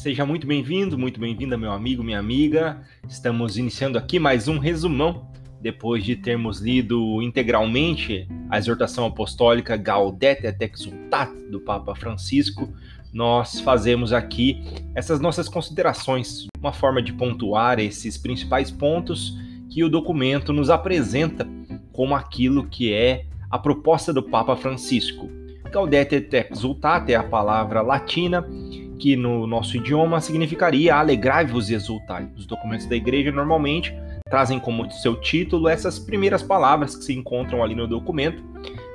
Seja muito bem-vindo, muito bem-vinda, meu amigo, minha amiga. Estamos iniciando aqui mais um resumão. Depois de termos lido integralmente a exortação apostólica Gaudete et Exultate do Papa Francisco, nós fazemos aqui essas nossas considerações, uma forma de pontuar esses principais pontos que o documento nos apresenta como aquilo que é a proposta do Papa Francisco. Gaudete et Exultate é a palavra latina que no nosso idioma significaria alegrai-vos e exultai. Os documentos da igreja normalmente trazem como seu título essas primeiras palavras que se encontram ali no documento.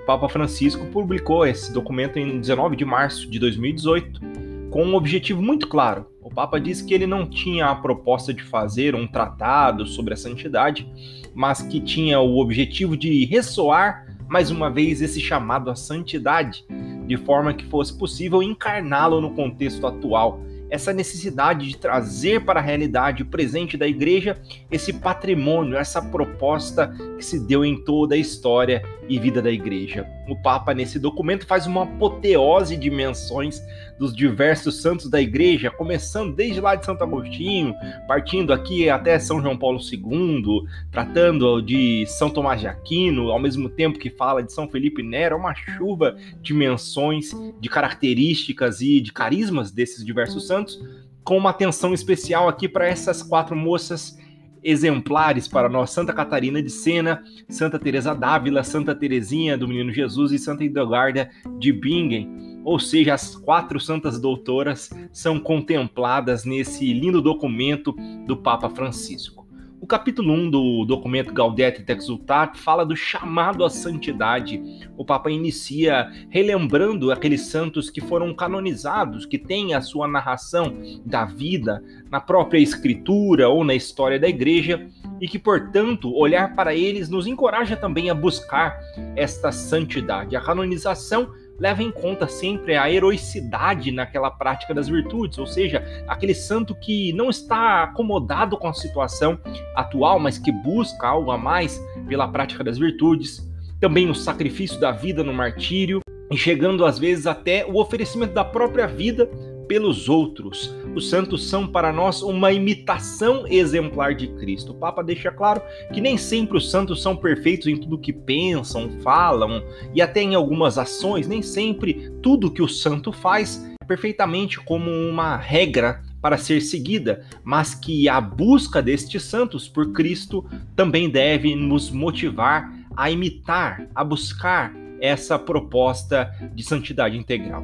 Papa Francisco publicou esse documento em 19 de março de 2018 com um objetivo muito claro. O Papa disse que ele não tinha a proposta de fazer um tratado sobre a santidade, mas que tinha o objetivo de ressoar mais uma vez esse chamado à santidade de forma que fosse possível encarná-lo no contexto atual. Essa necessidade de trazer para a realidade presente da igreja esse patrimônio, essa proposta que se deu em toda a história e vida da igreja. O Papa, nesse documento, faz uma apoteose de menções dos diversos santos da igreja, começando desde lá de Santo Agostinho, partindo aqui até São João Paulo II, tratando de São Tomás de Aquino, ao mesmo tempo que fala de São Felipe Nero, uma chuva de menções, de características e de carismas desses diversos santos, com uma atenção especial aqui para essas quatro moças exemplares para nós: Santa Catarina de Sena, Santa Teresa d'Ávila, Santa Teresinha do Menino Jesus e Santa Hildegarda de Bingen ou seja, as quatro santas doutoras são contempladas nesse lindo documento do Papa Francisco. O capítulo 1 do documento Gaudete et Exultate fala do chamado à santidade. O Papa inicia relembrando aqueles santos que foram canonizados, que têm a sua narração da vida na própria escritura ou na história da igreja e que, portanto, olhar para eles nos encoraja também a buscar esta santidade. A canonização leva em conta sempre a heroicidade naquela prática das virtudes, ou seja, aquele santo que não está acomodado com a situação atual, mas que busca algo a mais pela prática das virtudes. Também o sacrifício da vida no martírio, e chegando às vezes até o oferecimento da própria vida pelos outros. Os santos são para nós uma imitação exemplar de Cristo. O Papa deixa claro que nem sempre os santos são perfeitos em tudo que pensam, falam e até em algumas ações, nem sempre tudo que o santo faz é perfeitamente como uma regra para ser seguida, mas que a busca destes santos por Cristo também deve nos motivar a imitar, a buscar essa proposta de santidade integral.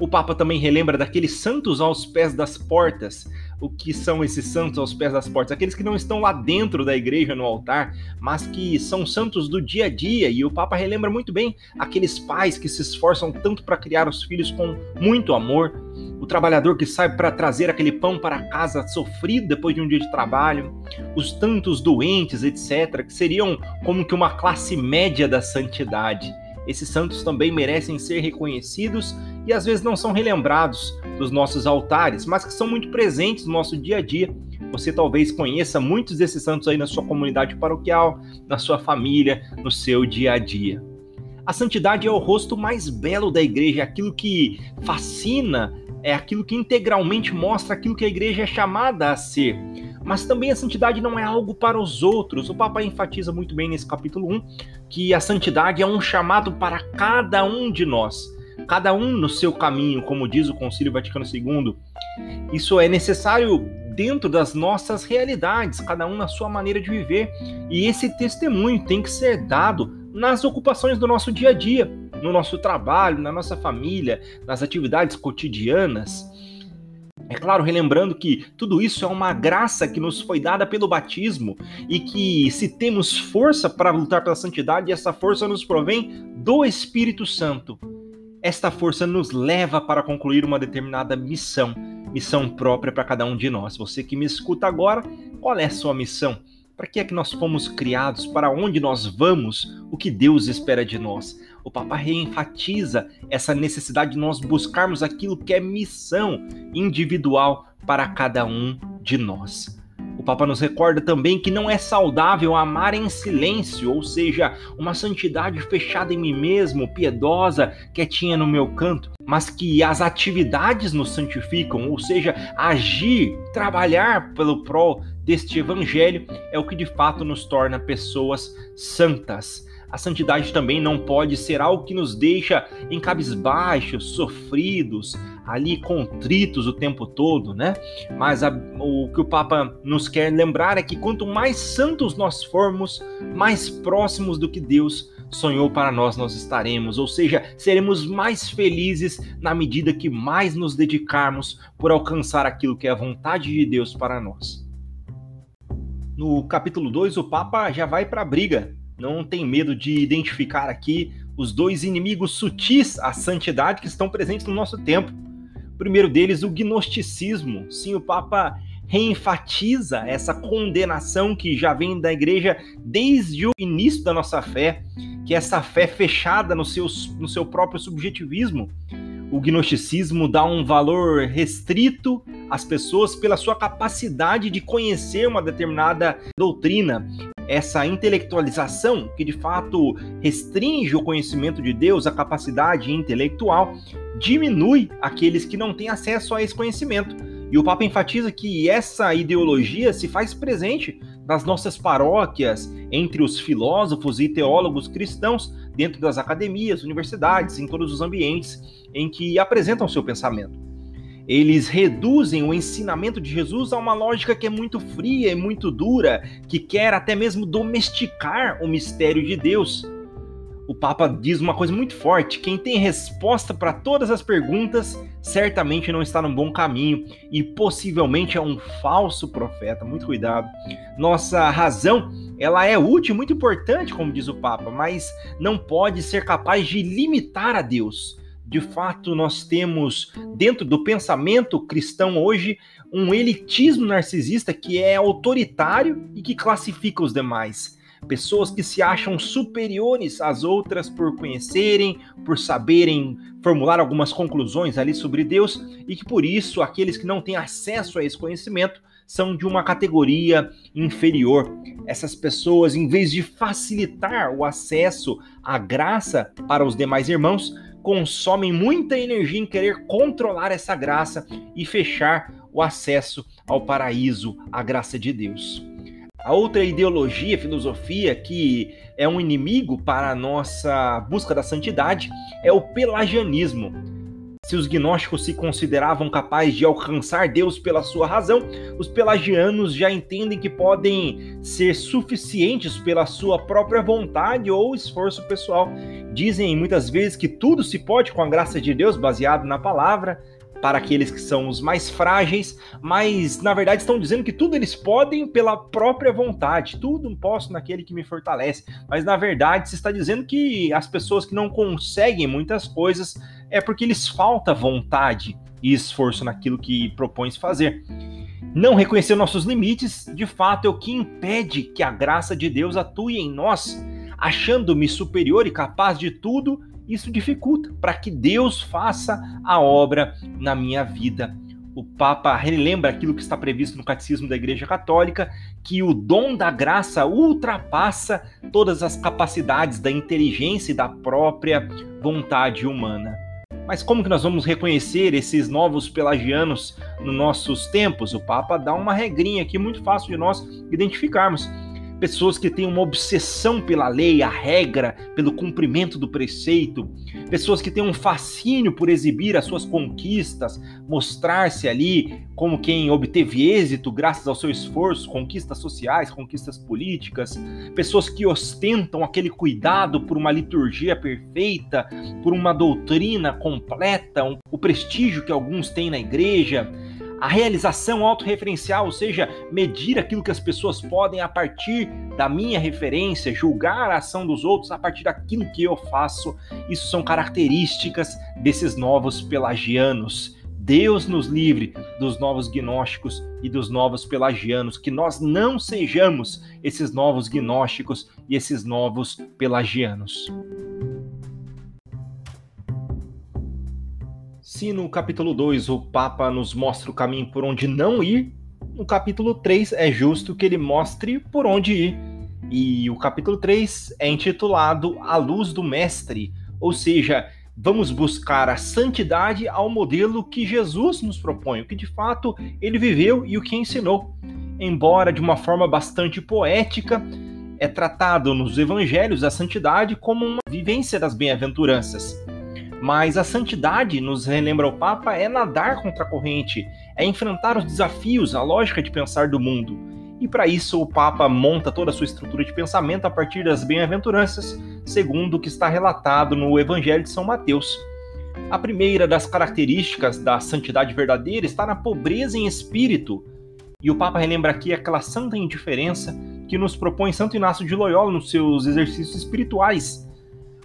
O Papa também relembra daqueles santos aos pés das portas. O que são esses santos aos pés das portas? Aqueles que não estão lá dentro da igreja, no altar, mas que são santos do dia a dia. E o Papa relembra muito bem aqueles pais que se esforçam tanto para criar os filhos com muito amor. O trabalhador que sai para trazer aquele pão para casa sofrido depois de um dia de trabalho. Os tantos doentes, etc., que seriam como que uma classe média da santidade. Esses santos também merecem ser reconhecidos e às vezes não são relembrados dos nossos altares, mas que são muito presentes no nosso dia a dia. Você talvez conheça muitos desses santos aí na sua comunidade paroquial, na sua família, no seu dia a dia. A santidade é o rosto mais belo da igreja, é aquilo que fascina, é aquilo que integralmente mostra aquilo que a igreja é chamada a ser. Mas também a santidade não é algo para os outros. O Papa enfatiza muito bem nesse capítulo 1 que a santidade é um chamado para cada um de nós cada um no seu caminho, como diz o Concílio Vaticano II. Isso é necessário dentro das nossas realidades, cada um na sua maneira de viver. E esse testemunho tem que ser dado nas ocupações do nosso dia a dia, no nosso trabalho, na nossa família, nas atividades cotidianas. É claro, relembrando que tudo isso é uma graça que nos foi dada pelo batismo e que, se temos força para lutar pela santidade, essa força nos provém do Espírito Santo. Esta força nos leva para concluir uma determinada missão, missão própria para cada um de nós. Você que me escuta agora, qual é a sua missão? Para que é que nós fomos criados? Para onde nós vamos? O que Deus espera de nós? O Papa reenfatiza essa necessidade de nós buscarmos aquilo que é missão individual para cada um de nós. O Papa nos recorda também que não é saudável amar em silêncio, ou seja, uma santidade fechada em mim mesmo, piedosa, quietinha no meu canto, mas que as atividades nos santificam, ou seja, agir, trabalhar pelo prol deste evangelho é o que de fato nos torna pessoas santas. A santidade também não pode ser algo que nos deixa em cabisbaixos, sofridos, ali contritos o tempo todo, né? Mas a, o que o Papa nos quer lembrar é que quanto mais santos nós formos, mais próximos do que Deus sonhou para nós nós estaremos, ou seja, seremos mais felizes na medida que mais nos dedicarmos por alcançar aquilo que é a vontade de Deus para nós. No capítulo 2, o Papa já vai para a briga não tem medo de identificar aqui os dois inimigos sutis à santidade que estão presentes no nosso tempo. Primeiro deles, o gnosticismo. Sim, o Papa reenfatiza essa condenação que já vem da igreja desde o início da nossa fé, que é essa fé fechada no seu, no seu próprio subjetivismo. O gnosticismo dá um valor restrito às pessoas pela sua capacidade de conhecer uma determinada doutrina essa intelectualização que de fato restringe o conhecimento de Deus, a capacidade intelectual, diminui aqueles que não têm acesso a esse conhecimento. E o Papa enfatiza que essa ideologia se faz presente nas nossas paróquias, entre os filósofos e teólogos cristãos, dentro das academias, universidades, em todos os ambientes em que apresentam seu pensamento. Eles reduzem o ensinamento de Jesus a uma lógica que é muito fria e muito dura, que quer até mesmo domesticar o mistério de Deus. O Papa diz uma coisa muito forte: quem tem resposta para todas as perguntas certamente não está no bom caminho e possivelmente é um falso profeta. Muito cuidado. Nossa razão, ela é útil, muito importante, como diz o Papa, mas não pode ser capaz de limitar a Deus de fato, nós temos dentro do pensamento cristão hoje um elitismo narcisista que é autoritário e que classifica os demais. Pessoas que se acham superiores às outras por conhecerem, por saberem formular algumas conclusões ali sobre Deus e que por isso aqueles que não têm acesso a esse conhecimento são de uma categoria inferior. Essas pessoas, em vez de facilitar o acesso à graça para os demais irmãos, consomem muita energia em querer controlar essa graça e fechar o acesso ao paraíso, à graça de Deus. A outra ideologia, filosofia que é um inimigo para a nossa busca da santidade é o pelagianismo. Se os gnósticos se consideravam capazes de alcançar Deus pela sua razão, os pelagianos já entendem que podem ser suficientes pela sua própria vontade ou esforço pessoal. Dizem muitas vezes que tudo se pode com a graça de Deus, baseado na palavra, para aqueles que são os mais frágeis, mas na verdade estão dizendo que tudo eles podem pela própria vontade, tudo posso naquele que me fortalece. Mas na verdade se está dizendo que as pessoas que não conseguem muitas coisas é porque lhes falta vontade e esforço naquilo que propõe fazer. Não reconhecer nossos limites, de fato, é o que impede que a graça de Deus atue em nós. Achando-me superior e capaz de tudo, isso dificulta para que Deus faça a obra na minha vida. O Papa relembra aquilo que está previsto no Catecismo da Igreja Católica, que o dom da graça ultrapassa todas as capacidades da inteligência e da própria vontade humana. Mas como que nós vamos reconhecer esses novos pelagianos nos nossos tempos? O Papa dá uma regrinha aqui muito fácil de nós identificarmos pessoas que têm uma obsessão pela lei, a regra, pelo cumprimento do preceito, pessoas que têm um fascínio por exibir as suas conquistas, mostrar-se ali como quem obteve êxito graças ao seu esforço, conquistas sociais, conquistas políticas, pessoas que ostentam aquele cuidado por uma liturgia perfeita, por uma doutrina completa, o prestígio que alguns têm na igreja a realização autorreferencial, ou seja, medir aquilo que as pessoas podem a partir da minha referência, julgar a ação dos outros a partir daquilo que eu faço. Isso são características desses novos pelagianos. Deus nos livre dos novos gnósticos e dos novos pelagianos, que nós não sejamos esses novos gnósticos e esses novos pelagianos. Se no capítulo 2 o Papa nos mostra o caminho por onde não ir, no capítulo 3 é justo que ele mostre por onde ir. E o capítulo 3 é intitulado A Luz do Mestre, ou seja, vamos buscar a santidade ao modelo que Jesus nos propõe, o que de fato ele viveu e o que ensinou. Embora de uma forma bastante poética, é tratado nos evangelhos a santidade como uma vivência das bem-aventuranças. Mas a santidade, nos relembra o Papa, é nadar contra a corrente, é enfrentar os desafios, a lógica de pensar do mundo. E para isso o Papa monta toda a sua estrutura de pensamento a partir das bem-aventuranças, segundo o que está relatado no Evangelho de São Mateus. A primeira das características da santidade verdadeira está na pobreza em espírito. E o Papa relembra aqui aquela santa indiferença que nos propõe Santo Inácio de Loyola nos seus exercícios espirituais.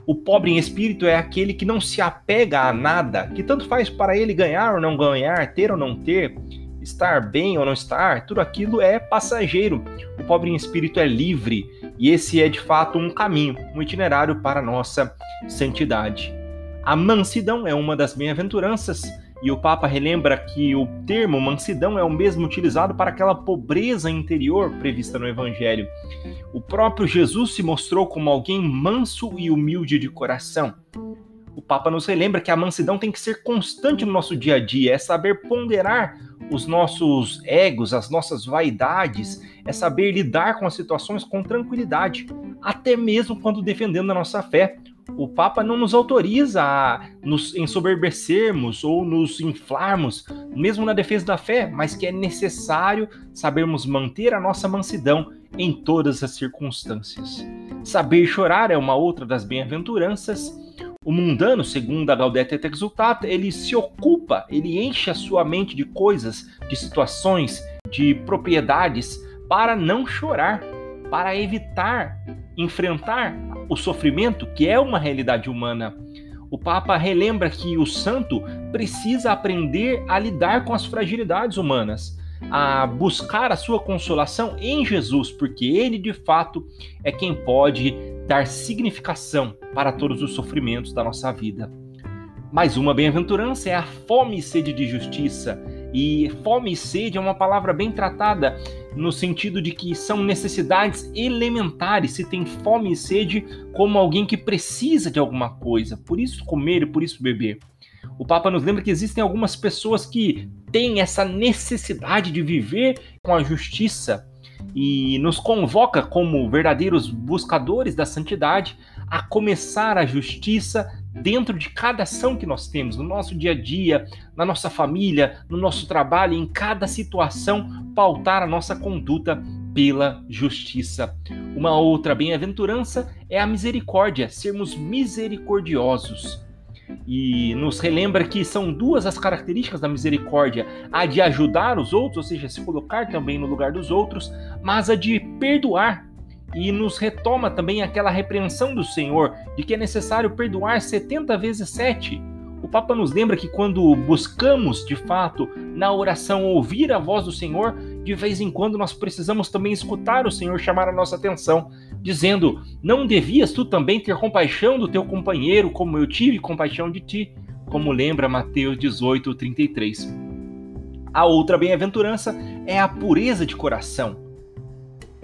O pobre em espírito é aquele que não se apega a nada, que tanto faz para ele ganhar ou não ganhar, ter ou não ter, estar bem ou não estar, tudo aquilo é passageiro. O pobre em espírito é livre, e esse é de fato um caminho, um itinerário para a nossa santidade. A mansidão é uma das bem-aventuranças e o Papa relembra que o termo mansidão é o mesmo utilizado para aquela pobreza interior prevista no Evangelho. O próprio Jesus se mostrou como alguém manso e humilde de coração. O Papa nos relembra que a mansidão tem que ser constante no nosso dia a dia, é saber ponderar os nossos egos, as nossas vaidades, é saber lidar com as situações com tranquilidade, até mesmo quando defendendo a nossa fé o Papa não nos autoriza a nos ensoberbecermos ou nos inflarmos, mesmo na defesa da fé, mas que é necessário sabermos manter a nossa mansidão em todas as circunstâncias. Saber chorar é uma outra das bem-aventuranças. O mundano, segundo a Gaudete et Exultata, ele se ocupa, ele enche a sua mente de coisas, de situações, de propriedades para não chorar, para evitar enfrentar o sofrimento, que é uma realidade humana. O Papa relembra que o santo precisa aprender a lidar com as fragilidades humanas, a buscar a sua consolação em Jesus, porque ele de fato é quem pode dar significação para todos os sofrimentos da nossa vida. Mais uma bem-aventurança é a fome e sede de justiça. E fome e sede é uma palavra bem tratada no sentido de que são necessidades elementares, se tem fome e sede, como alguém que precisa de alguma coisa. Por isso comer e por isso beber. O Papa nos lembra que existem algumas pessoas que têm essa necessidade de viver com a justiça e nos convoca como verdadeiros buscadores da santidade a começar a justiça dentro de cada ação que nós temos, no nosso dia a dia, na nossa família, no nosso trabalho, em cada situação, pautar a nossa conduta pela justiça. Uma outra bem-aventurança é a misericórdia, sermos misericordiosos. E nos relembra que são duas as características da misericórdia: a de ajudar os outros, ou seja, se colocar também no lugar dos outros, mas a de perdoar, e nos retoma também aquela repreensão do Senhor de que é necessário perdoar 70 vezes 7. O Papa nos lembra que quando buscamos, de fato, na oração ouvir a voz do Senhor, de vez em quando nós precisamos também escutar o Senhor chamar a nossa atenção, dizendo: Não devias tu também ter compaixão do teu companheiro, como eu tive compaixão de ti? Como lembra Mateus 18, 33. A outra bem-aventurança é a pureza de coração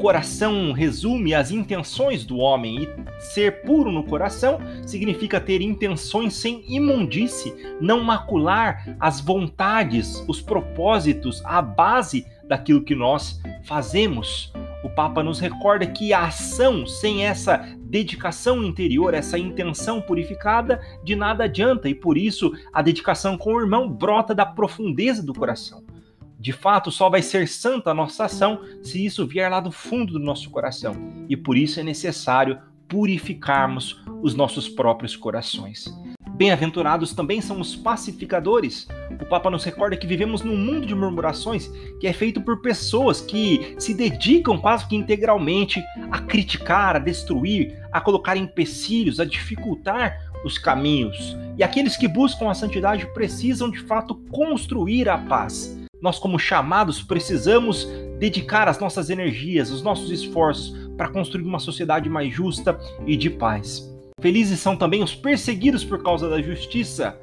coração resume as intenções do homem, e ser puro no coração significa ter intenções sem imundície, não macular as vontades, os propósitos, a base daquilo que nós fazemos. O Papa nos recorda que a ação sem essa dedicação interior, essa intenção purificada, de nada adianta, e por isso a dedicação com o irmão brota da profundeza do coração. De fato, só vai ser santa a nossa ação se isso vier lá do fundo do nosso coração. E por isso é necessário purificarmos os nossos próprios corações. Bem-aventurados também são os pacificadores. O Papa nos recorda que vivemos num mundo de murmurações que é feito por pessoas que se dedicam quase que integralmente a criticar, a destruir, a colocar empecilhos, a dificultar os caminhos. E aqueles que buscam a santidade precisam de fato construir a paz nós, como chamados, precisamos dedicar as nossas energias, os nossos esforços para construir uma sociedade mais justa e de paz. Felizes são também os perseguidos por causa da justiça.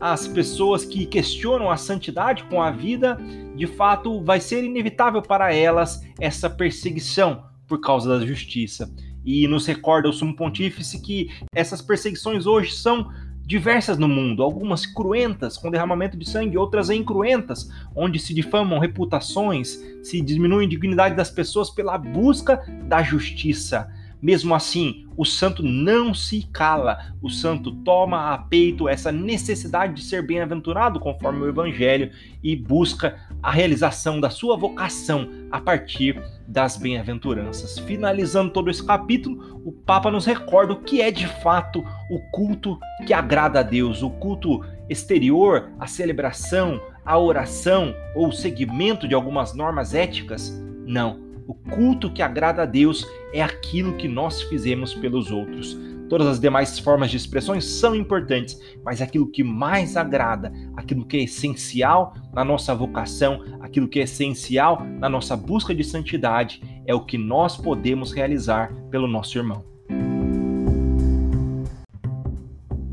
as pessoas que questionam a santidade com a vida, de fato vai ser inevitável para elas essa perseguição por causa da justiça. E nos recorda o Sumo Pontífice que essas perseguições hoje são diversas no mundo, algumas cruentas, com derramamento de sangue, outras incruentas, onde se difamam reputações, se diminui a dignidade das pessoas pela busca da justiça. Mesmo assim, o santo não se cala, o santo toma a peito essa necessidade de ser bem-aventurado conforme o Evangelho e busca a realização da sua vocação a partir das bem-aventuranças. Finalizando todo esse capítulo, o Papa nos recorda o que é de fato o culto que agrada a Deus, o culto exterior, a celebração, a oração ou o seguimento de algumas normas éticas. Não. O culto que agrada a Deus é aquilo que nós fizemos pelos outros. Todas as demais formas de expressões são importantes, mas aquilo que mais agrada, aquilo que é essencial na nossa vocação, aquilo que é essencial na nossa busca de santidade, é o que nós podemos realizar pelo nosso irmão.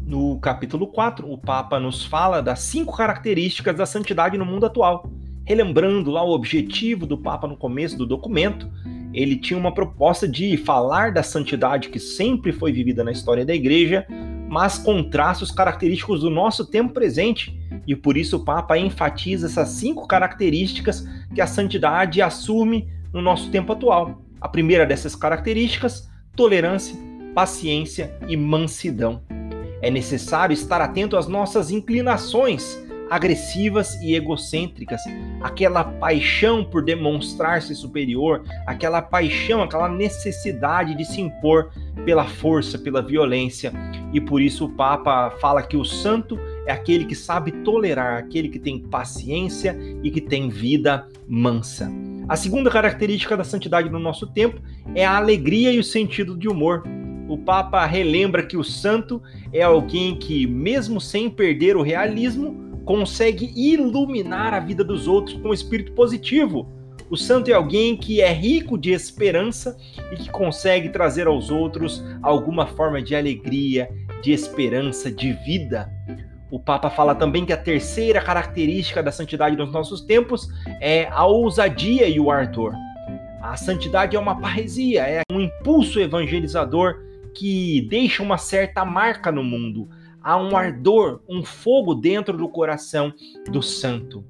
No capítulo 4, o Papa nos fala das cinco características da santidade no mundo atual. Relembrando lá o objetivo do Papa no começo do documento, ele tinha uma proposta de falar da santidade que sempre foi vivida na história da igreja, mas com traços característicos do nosso tempo presente. E por isso o Papa enfatiza essas cinco características que a santidade assume no nosso tempo atual. A primeira dessas características, tolerância, paciência e mansidão. É necessário estar atento às nossas inclinações agressivas e egocêntricas, aquela paixão por demonstrar-se superior, aquela paixão, aquela necessidade de se impor pela força, pela violência. E por isso o Papa fala que o santo é aquele que sabe tolerar, aquele que tem paciência e que tem vida mansa. A segunda característica da santidade no nosso tempo é a alegria e o sentido de humor. O Papa relembra que o santo é alguém que, mesmo sem perder o realismo, consegue iluminar a vida dos outros com um espírito positivo. O santo é alguém que é rico de esperança e que consegue trazer aos outros alguma forma de alegria, de esperança, de vida. O Papa fala também que a terceira característica da santidade nos nossos tempos é a ousadia e o ardor. A santidade é uma parresia, é um impulso evangelizador que deixa uma certa marca no mundo há um ardor, um fogo dentro do coração do santo.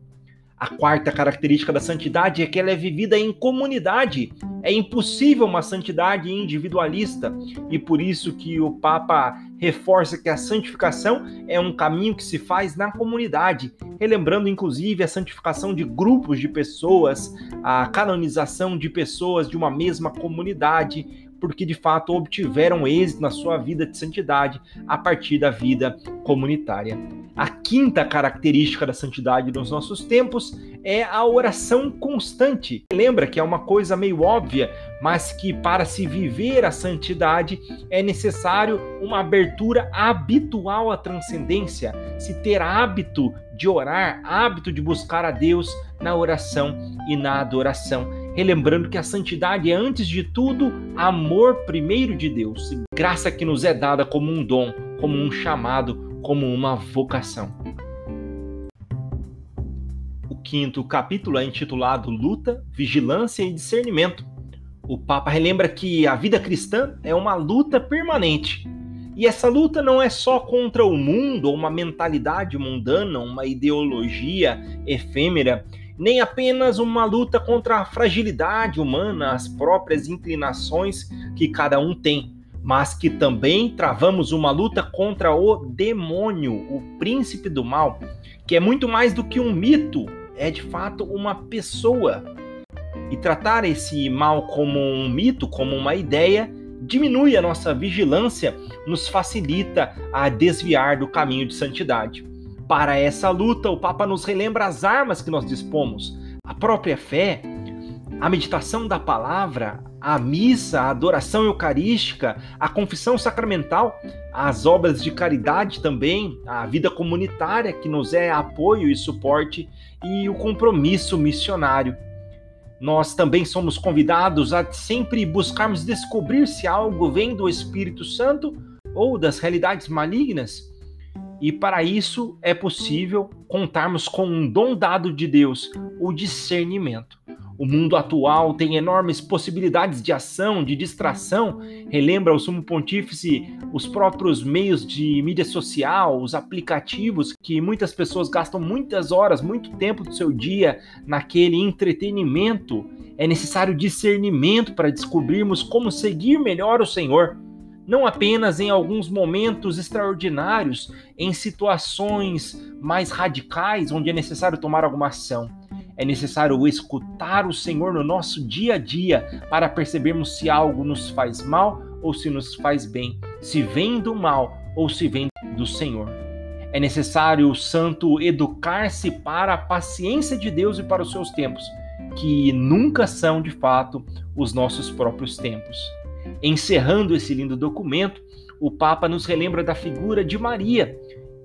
A quarta característica da santidade é que ela é vivida em comunidade. É impossível uma santidade individualista e por isso que o Papa reforça que a santificação é um caminho que se faz na comunidade, relembrando inclusive a santificação de grupos de pessoas, a canonização de pessoas de uma mesma comunidade, porque de fato obtiveram êxito na sua vida de santidade a partir da vida comunitária. A quinta característica da santidade nos nossos tempos é a oração constante. Lembra que é uma coisa meio óbvia, mas que para se viver a santidade é necessário uma abertura habitual à transcendência, se ter hábito de orar, hábito de buscar a Deus na oração e na adoração relembrando que a santidade é, antes de tudo, amor primeiro de Deus, graça que nos é dada como um dom, como um chamado, como uma vocação. O quinto capítulo é intitulado Luta, Vigilância e Discernimento. O Papa relembra que a vida cristã é uma luta permanente. E essa luta não é só contra o mundo ou uma mentalidade mundana, uma ideologia efêmera nem apenas uma luta contra a fragilidade humana, as próprias inclinações que cada um tem, mas que também travamos uma luta contra o demônio, o príncipe do mal, que é muito mais do que um mito, é de fato uma pessoa. E tratar esse mal como um mito, como uma ideia, diminui a nossa vigilância, nos facilita a desviar do caminho de santidade. Para essa luta, o Papa nos relembra as armas que nós dispomos: a própria fé, a meditação da palavra, a missa, a adoração eucarística, a confissão sacramental, as obras de caridade também, a vida comunitária que nos é apoio e suporte e o compromisso missionário. Nós também somos convidados a sempre buscarmos descobrir se algo vem do Espírito Santo ou das realidades malignas E para isso é possível contarmos com um dom dado de Deus, o discernimento. O mundo atual tem enormes possibilidades de ação, de distração. Relembra o sumo pontífice os próprios meios de mídia social, os aplicativos que muitas pessoas gastam muitas horas, muito tempo do seu dia naquele entretenimento. É necessário discernimento para descobrirmos como seguir melhor o Senhor não apenas em alguns momentos extraordinários, em situações mais radicais onde é necessário tomar alguma ação. É necessário escutar o Senhor no nosso dia a dia para percebermos se algo nos faz mal ou se nos faz bem, se vem do mal ou se vem do Senhor. É necessário o santo educar-se para a paciência de Deus e para os seus tempos, que nunca são de fato os nossos próprios tempos. Encerrando esse lindo documento, o Papa nos relembra da figura de Maria,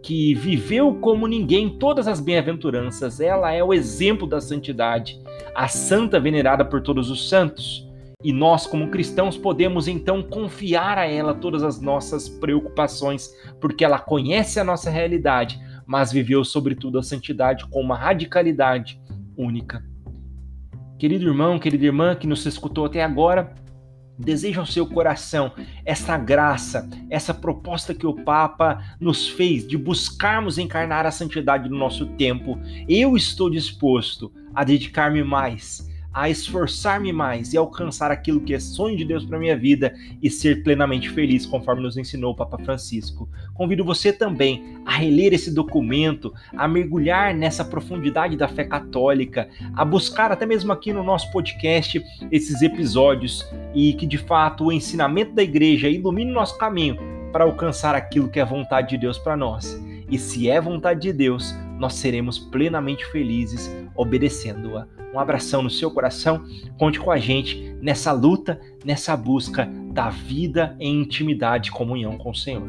que viveu como ninguém todas as bem-aventuranças. Ela é o exemplo da santidade, a santa venerada por todos os santos. E nós, como cristãos, podemos então confiar a ela todas as nossas preocupações, porque ela conhece a nossa realidade, mas viveu sobretudo a santidade com uma radicalidade única. Querido irmão, querida irmã que nos escutou até agora, deseja ao seu coração essa graça, essa proposta que o Papa nos fez de buscarmos encarnar a santidade no nosso tempo. Eu estou disposto a dedicar-me mais a esforçar-me mais e alcançar aquilo que é sonho de Deus para minha vida e ser plenamente feliz, conforme nos ensinou o Papa Francisco. Convido você também a reler esse documento, a mergulhar nessa profundidade da fé católica, a buscar até mesmo aqui no nosso podcast esses episódios e que de fato o ensinamento da igreja ilumine o nosso caminho para alcançar aquilo que é vontade de Deus para nós. E se é vontade de Deus, nós seremos plenamente felizes obedecendo-a. Um abração no seu coração. Conte com a gente nessa luta, nessa busca da vida em intimidade e comunhão com o Senhor.